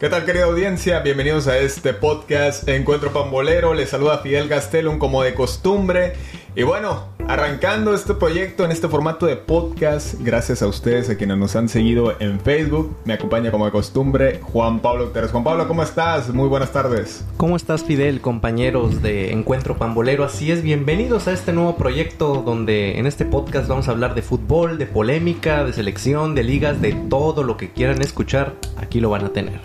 ¿Qué tal querida audiencia? Bienvenidos a este podcast Encuentro Pambolero. Les saluda Fidel Gastelum como de costumbre. Y bueno, arrancando este proyecto en este formato de podcast, gracias a ustedes, a quienes nos han seguido en Facebook. Me acompaña como de costumbre Juan Pablo Guterres. Juan Pablo, ¿cómo estás? Muy buenas tardes. ¿Cómo estás Fidel, compañeros de Encuentro Pambolero? Así es, bienvenidos a este nuevo proyecto donde en este podcast vamos a hablar de fútbol, de polémica, de selección, de ligas, de todo lo que quieran escuchar. Aquí lo van a tener.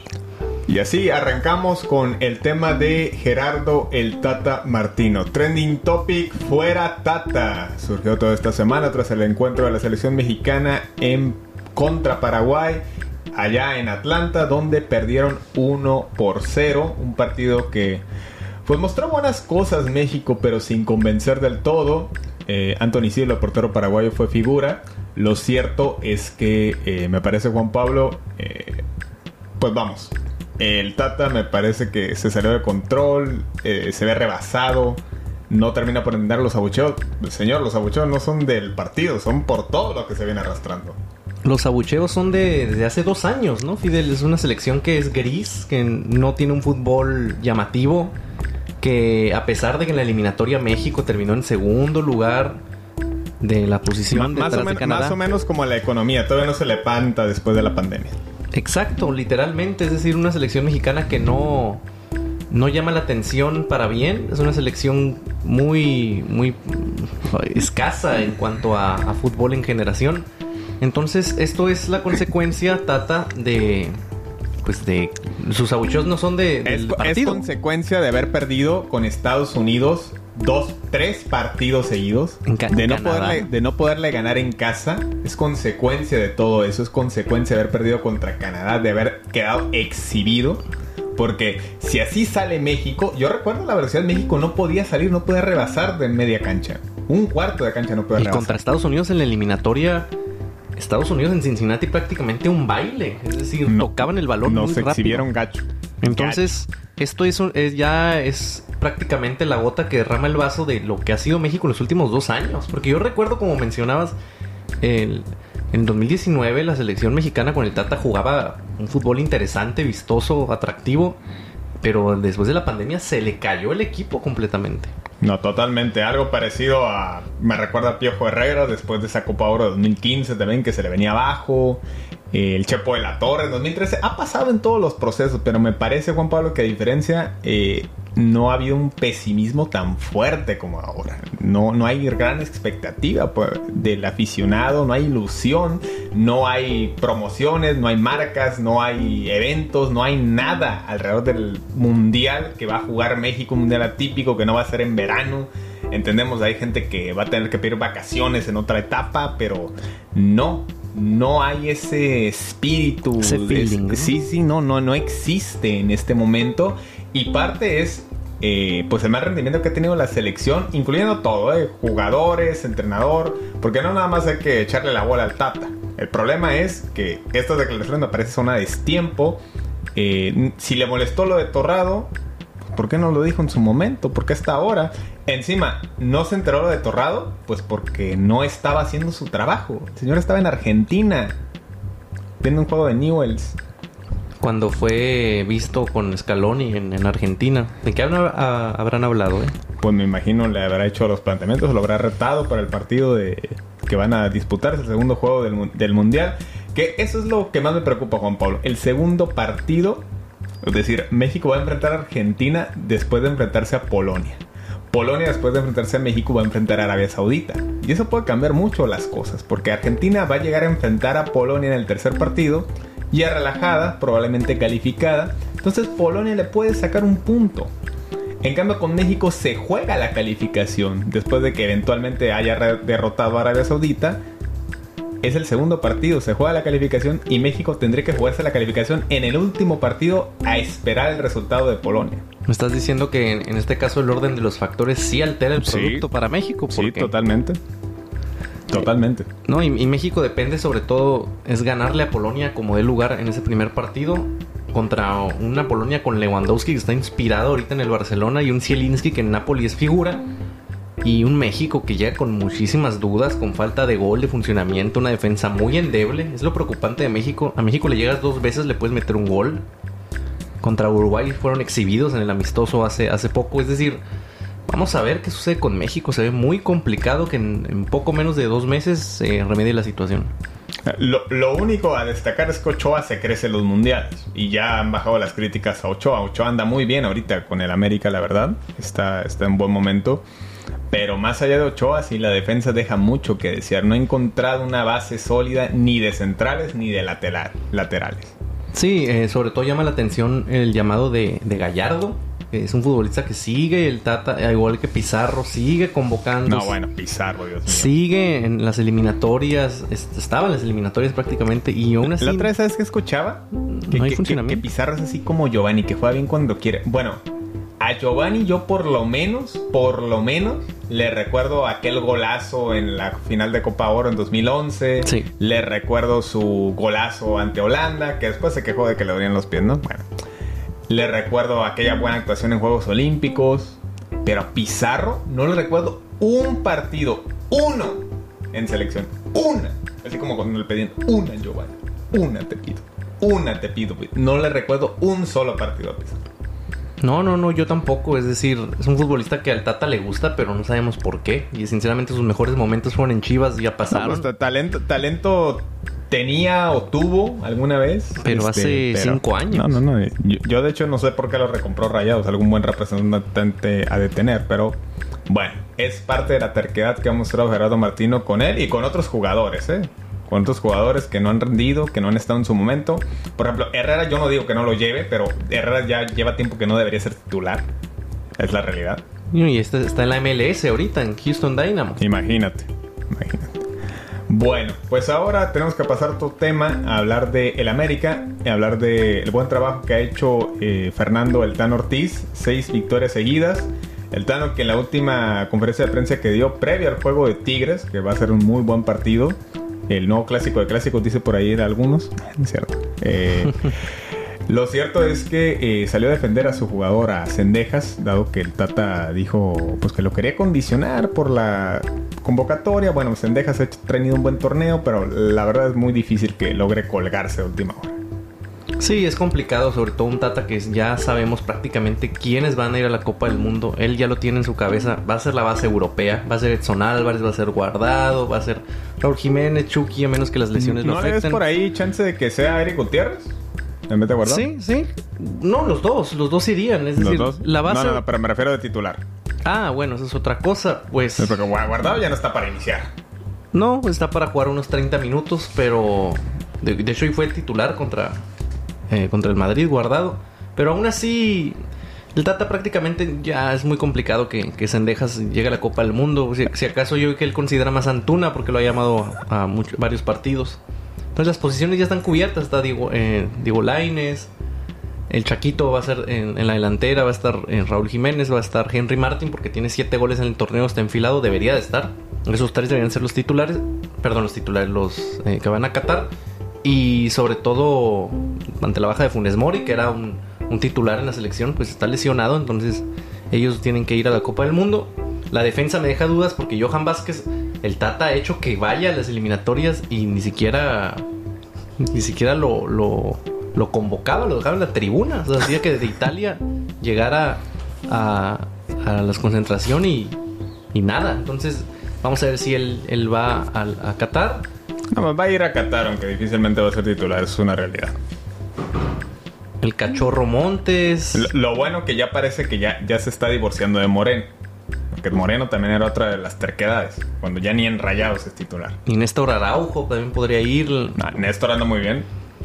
Y así arrancamos con el tema de Gerardo el Tata Martino. Trending topic fuera Tata. Surgió toda esta semana tras el encuentro de la selección mexicana en contra Paraguay allá en Atlanta donde perdieron 1 por 0, un partido que pues mostró buenas cosas México pero sin convencer del todo. Eh, Anthony Silva, portero paraguayo, fue figura. Lo cierto es que eh, me parece Juan Pablo, eh, pues vamos, el Tata me parece que se salió de control, eh, se ve rebasado, no termina por entender los abucheos. Señor, los abucheos no son del partido, son por todo lo que se viene arrastrando. Los abucheos son de, desde hace dos años, ¿no? Fidel es una selección que es gris, que no tiene un fútbol llamativo, que a pesar de que en la eliminatoria México terminó en segundo lugar de la posición más, o menos, más o menos como la economía, todavía no se levanta después de la pandemia. Exacto, literalmente. Es decir, una selección mexicana que no, no llama la atención para bien. Es una selección muy, muy escasa en cuanto a, fútbol en generación. Entonces, esto es la consecuencia, Tata, de. Pues de. Sus abucheos no son de. Del es consecuencia de haber perdido con Estados Unidos dos, tres partidos seguidos, de, no poderle, de no poderle ganar en casa, es consecuencia de todo eso, es consecuencia de haber perdido contra Canadá, de haber quedado exhibido. Porque si así sale México, yo recuerdo la versión de México no podía salir, no podía rebasar de media cancha. Un cuarto de cancha no podía rebasar. Y contra Estados Unidos en la eliminatoria, Estados Unidos en Cincinnati prácticamente un baile. Es decir, tocaban el balón no se exhibieron gacho. Entonces, esto es, ya es prácticamente la gota que derrama el vaso de lo que ha sido México en los últimos dos años. Porque yo recuerdo, como mencionabas, el, en 2019 la selección mexicana con el Tata jugaba un fútbol interesante, vistoso, atractivo. Pero después de la pandemia se le cayó el equipo completamente. No, totalmente. Algo parecido a. Me recuerda a Piojo Herrera después de esa Copa Oro de 2015 también, que se le venía abajo. El Chepo de la Torre en 2013. Ha pasado en todos los procesos, pero me parece, Juan Pablo, que a diferencia, eh, no ha habido un pesimismo tan fuerte como ahora. No, no hay gran expectativa pues, del aficionado, no hay ilusión, no hay promociones, no hay marcas, no hay eventos, no hay nada alrededor del mundial que va a jugar México, un mundial atípico que no va a ser en verano. Entendemos, hay gente que va a tener que pedir vacaciones en otra etapa, pero no, no hay ese espíritu. Sí, sí, no, no, no existe en este momento. Y parte es eh, pues el mal rendimiento que ha tenido la selección, incluyendo todo, eh, jugadores, entrenador, porque no nada más hay que echarle la bola al Tata. El problema es que estas declaraciones me parece son a destiempo. Eh, si le molestó lo de Torrado, ¿por qué no lo dijo en su momento? ¿Por qué hasta ahora? Encima, ¿no se enteró lo de Torrado? Pues porque no estaba haciendo su trabajo. El señor estaba en Argentina, viendo un juego de Newells. Cuando fue visto con Scaloni en, en Argentina. ¿De qué habrán hablado? Eh? Pues me imagino le habrá hecho los planteamientos, lo habrá retado para el partido de que van a disputarse, el segundo juego del, del Mundial. Que eso es lo que más me preocupa, Juan Pablo. El segundo partido es decir, México va a enfrentar a Argentina después de enfrentarse a Polonia. Polonia después de enfrentarse a México va a enfrentar a Arabia Saudita. Y eso puede cambiar mucho las cosas, porque Argentina va a llegar a enfrentar a Polonia en el tercer partido, ya relajada, probablemente calificada. Entonces Polonia le puede sacar un punto. En cambio con México se juega la calificación después de que eventualmente haya derrotado a Arabia Saudita es el segundo partido, se juega la calificación y México tendría que jugarse la calificación en el último partido a esperar el resultado de Polonia. Me estás diciendo que en, este caso el orden de los factores sí altera el producto para México. Sí, totalmente. Totalmente. No, y, México depende sobre todo, es ganarle a Polonia como de lugar en ese primer partido contra una Polonia con Lewandowski que está inspirado ahorita en el Barcelona y un Zielinski que en Napoli es figura y un México que llega con muchísimas dudas, con falta de gol, de funcionamiento, una defensa muy endeble. Es lo preocupante de México. A México le llegas dos veces, le puedes meter un gol. Contra Uruguay fueron exhibidos en el amistoso hace, hace poco. Es decir, vamos a ver qué sucede con México. Se ve muy complicado que en, poco menos de dos meses se remedie la situación. Lo, único a destacar es que Ochoa se crece en los mundiales y ya han bajado las críticas a Ochoa. Ochoa anda muy bien ahorita con el América, la verdad. Está, está en buen momento. Pero más allá de Ochoa, sí, la defensa deja mucho que desear. No ha encontrado una base sólida ni de centrales ni de laterales. Sí, eh, sobre todo llama la atención el llamado de, Gallardo. Es un futbolista que sigue el Tata, igual que Pizarro, sigue convocando. No, bueno, Pizarro, Dios mío. Sigue en las eliminatorias, estaba en las eliminatorias prácticamente y aún así... ¿La otra vez sabes que escuchaba? Que, no hay funcionamiento. que Pizarro es así como Giovanni, que juega bien cuando quiere. Bueno, a Giovanni yo por lo menos, por lo menos, le recuerdo aquel golazo en la final de Copa Oro en 2011. Sí. Le recuerdo su golazo ante Holanda, que después se quejó de que le dolían los pies, ¿no? Bueno. Le recuerdo aquella buena actuación en Juegos Olímpicos. Pero a Pizarro no le recuerdo un partido, uno, en selección. Una. Así como cuando le pedían una, Giovanni. Una te pido. Una te pido. No le recuerdo un solo partido a Pizarro. No, no, no, yo tampoco. Es decir, es un futbolista que al Tata le gusta, pero no sabemos por qué. Y sinceramente sus mejores momentos fueron en Chivas, ya pasaron. Pues, talento, talento tenía o tuvo alguna vez. Pero este, hace cinco años. No, no, no. Yo, de hecho no sé por qué lo recompró Rayados. Algún buen representante a detener, pero bueno, es parte de la terquedad que ha mostrado Gerardo Martino con él y con otros jugadores, ¿eh? Con otros jugadores que no han rendido, que no han estado en su momento. Por ejemplo, Herrera yo no digo que no lo lleve, pero Herrera ya lleva tiempo que no debería ser titular. Es la realidad. Y este está en la MLS ahorita, en Houston Dynamo. Imagínate, imagínate. Bueno, pues ahora tenemos que pasar otro tema, a hablar de el América, y hablar del buen trabajo que ha hecho eh, Fernando El Tano Ortiz, seis victorias seguidas. El Tano que en la última conferencia de prensa que dio previo al juego de Tigres, que va a ser un muy buen partido, el nuevo clásico de clásicos, dice por ahí de algunos. No es cierto. Eh, lo cierto es que eh, salió a defender a su jugador, a Cendejas, dado que el Tata dijo pues que lo quería condicionar por la convocatoria. Bueno, Cendejas ha tenido un buen torneo, pero la verdad es muy difícil que logre colgarse a última hora. Sí, es complicado, sobre todo un Tata que ya sabemos prácticamente quiénes van a ir a la Copa del Mundo. Él ya lo tiene en su cabeza. Va a ser la base europea. Va a ser Edson Álvarez, va a ser Guardado, va a ser Raúl Jiménez, Chucky, a menos que las lesiones ¿No lo afecten. ¿No ves por ahí chance de que sea Eric Gutiérrez? ¿En vez de Guardado? Sí, sí. No, los dos. Los dos irían. Es decir, la base... No, no, pero me refiero de titular. Ah, bueno, eso es otra cosa. Pues... porque Guardado ya no está para iniciar. No, está para jugar unos 30 minutos, pero... De, de hecho, hoy fue titular contra eh, contra el Madrid guardado. Pero aún así, el Tata prácticamente ya es muy complicado que, que Sendejas llegue a la Copa del Mundo. Si, acaso yo que él considera más Antuna porque lo ha llamado a, varios partidos. Entonces las posiciones ya están cubiertas. Está Diego, eh, Diego Laines. El Chaquito va a ser en, la delantera. Va a estar eh, Raúl Jiménez. Va a estar Henry Martin porque tiene siete goles en el torneo. Está enfilado. Debería de estar. Esos tres deberían ser los titulares. Perdón, los titulares. Los eh, que van a Qatar. Y sobre todo ante la baja de Funes Mori, que era un, titular en la selección, pues está lesionado, entonces ellos tienen que ir a la Copa del Mundo. La defensa me deja dudas porque Johan Vázquez, el Tata ha hecho que vaya a las eliminatorias y ni siquiera ni siquiera lo, lo, convocaba, lo dejaba en la tribuna. O hacía que desde Italia llegara a, a la concentración y, y, nada. Entonces, vamos a ver si él, él va a Qatar no, va a ir a Qatar, aunque difícilmente va a ser titular, es una realidad. El cachorro Montes. Lo, bueno que ya parece que ya, ya se está divorciando de Moreno. Porque Moreno también era otra de las terquedades. Cuando ya ni en Rayados es titular. Y Néstor Araujo también podría ir. Néstor anda muy bien.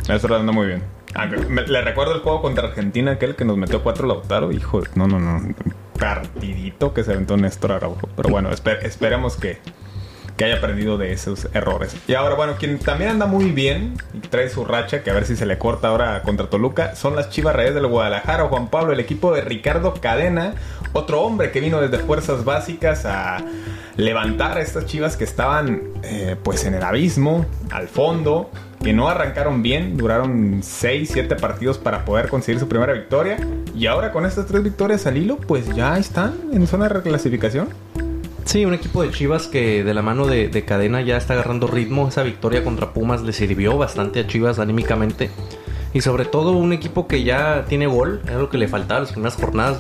Néstor anda muy bien. Ah, le recuerdo el juego contra Argentina, aquel que nos metió cuatro Lautaro. Hijo, no, no, no. Partidito que se aventó Néstor Araujo. Pero bueno, esperemos que, que haya aprendido de esos errores. Y ahora, bueno, quien también anda muy bien y trae su racha, que a ver si se le corta ahora contra Toluca, son las Chivas Reyes del Guadalajara. Juan Pablo, el equipo de Ricardo Cadena, otro hombre que vino desde Fuerzas Básicas a levantar a estas Chivas que estaban eh, pues en el abismo, al fondo, que no arrancaron bien, duraron 6, 7 partidos para poder conseguir su primera victoria. Y ahora con estas tres victorias al hilo, pues ya están en zona de reclasificación. Sí, un equipo de Chivas que de la mano de, de, cadena ya está agarrando ritmo. Esa victoria contra Pumas le sirvió bastante a Chivas anímicamente. Y sobre todo un equipo que ya tiene gol, era lo que le faltaba las primeras jornadas.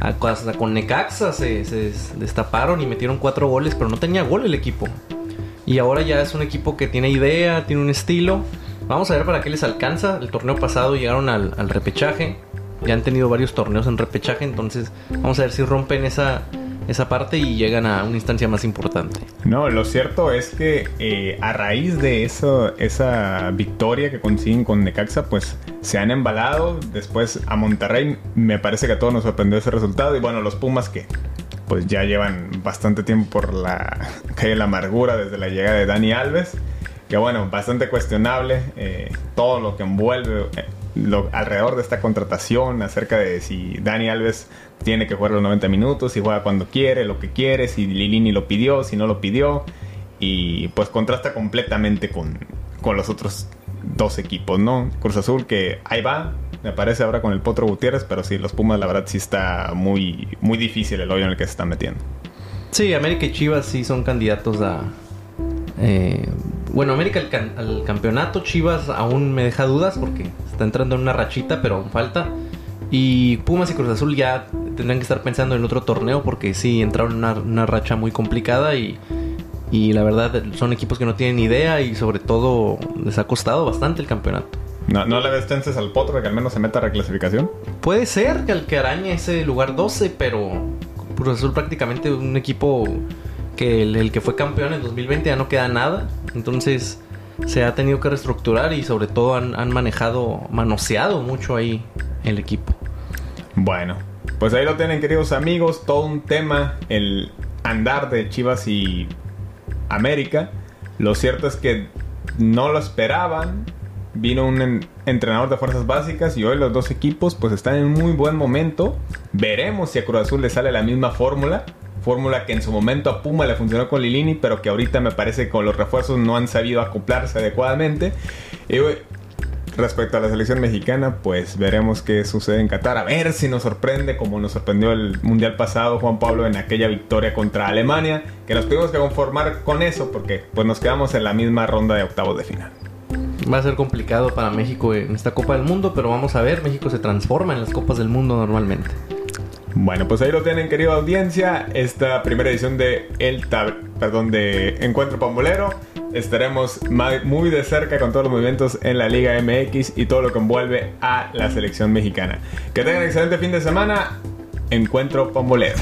Hasta con Necaxa se, se destaparon y metieron cuatro goles, pero no tenía gol el equipo. Y ahora ya es un equipo que tiene idea, tiene un estilo. Vamos a ver para qué les alcanza. El torneo pasado llegaron al, al repechaje. Ya han tenido varios torneos en repechaje, entonces vamos a ver si rompen esa, esa parte y llegan a una instancia más importante. No, lo cierto es que eh, a raíz de esa victoria que consiguen con Necaxa, pues se han embalado. Después a Monterrey me parece que a todos nos sorprendió ese resultado. Y bueno, los Pumas que pues ya llevan bastante tiempo por la calle de la amargura desde la llegada de Dani Alves. Que bueno, bastante cuestionable eh, todo lo que envuelve eh, lo, alrededor de esta contratación, acerca de si Dani Alves tiene que jugar los 90 minutos, si juega cuando quiere, lo que quiere, si Lilini lo pidió, si no lo pidió. Y pues contrasta completamente con, con los otros dos equipos, ¿no? Cruz Azul que ahí va, me parece ahora con el Potro Gutiérrez, pero sí, los Pumas la verdad sí está muy, muy difícil el hoyo en el que se están metiendo. Sí, América y Chivas sí son candidatos a... Eh, bueno, América al, campeonato, Chivas aún me deja dudas porque está entrando en una rachita, pero aún falta. Y Pumas y Cruz Azul ya tendrán que estar pensando en otro torneo porque sí entraron en una, una racha muy complicada y, y la verdad son equipos que no tienen idea y sobre todo les ha costado bastante el campeonato. ¿No, ¿No le ves chances al Potro que al menos se meta a reclasificación? Puede ser que al que arañe ese lugar 12, pero Cruz Azul prácticamente un equipo que el, que fue campeón en 2020 ya no queda nada. Entonces se ha tenido que reestructurar y sobre todo han, han manejado, manoseado mucho ahí el equipo. Bueno, pues ahí lo tienen queridos amigos, todo un tema, el andar de Chivas y América. Lo cierto es que no lo esperaban. Vino un entrenador de fuerzas básicas y hoy los dos equipos pues están en un muy buen momento. Veremos si a Cruz Azul le sale la misma fórmula. Fórmula que en su momento a Puma le funcionó con Lilini, pero que ahorita me parece que con los refuerzos no han sabido acoplarse adecuadamente. Y respecto a la selección mexicana, pues veremos qué sucede en Qatar. A ver si nos sorprende, como nos sorprendió el Mundial pasado Juan Pablo en aquella victoria contra Alemania, que nos tuvimos que conformar con eso porque pues nos quedamos en la misma ronda de octavos de final. Va a ser complicado para México en esta Copa del Mundo, pero vamos a ver, México se transforma en las Copas del Mundo normalmente. Bueno, pues ahí lo tienen, querida audiencia. Esta primera edición de El Tab perdón, de Encuentro Pambolero. Estaremos muy de cerca con todos los movimientos en la Liga MX y todo lo que envuelve a la selección mexicana. Que tengan excelente fin de semana. Encuentro Pambolero.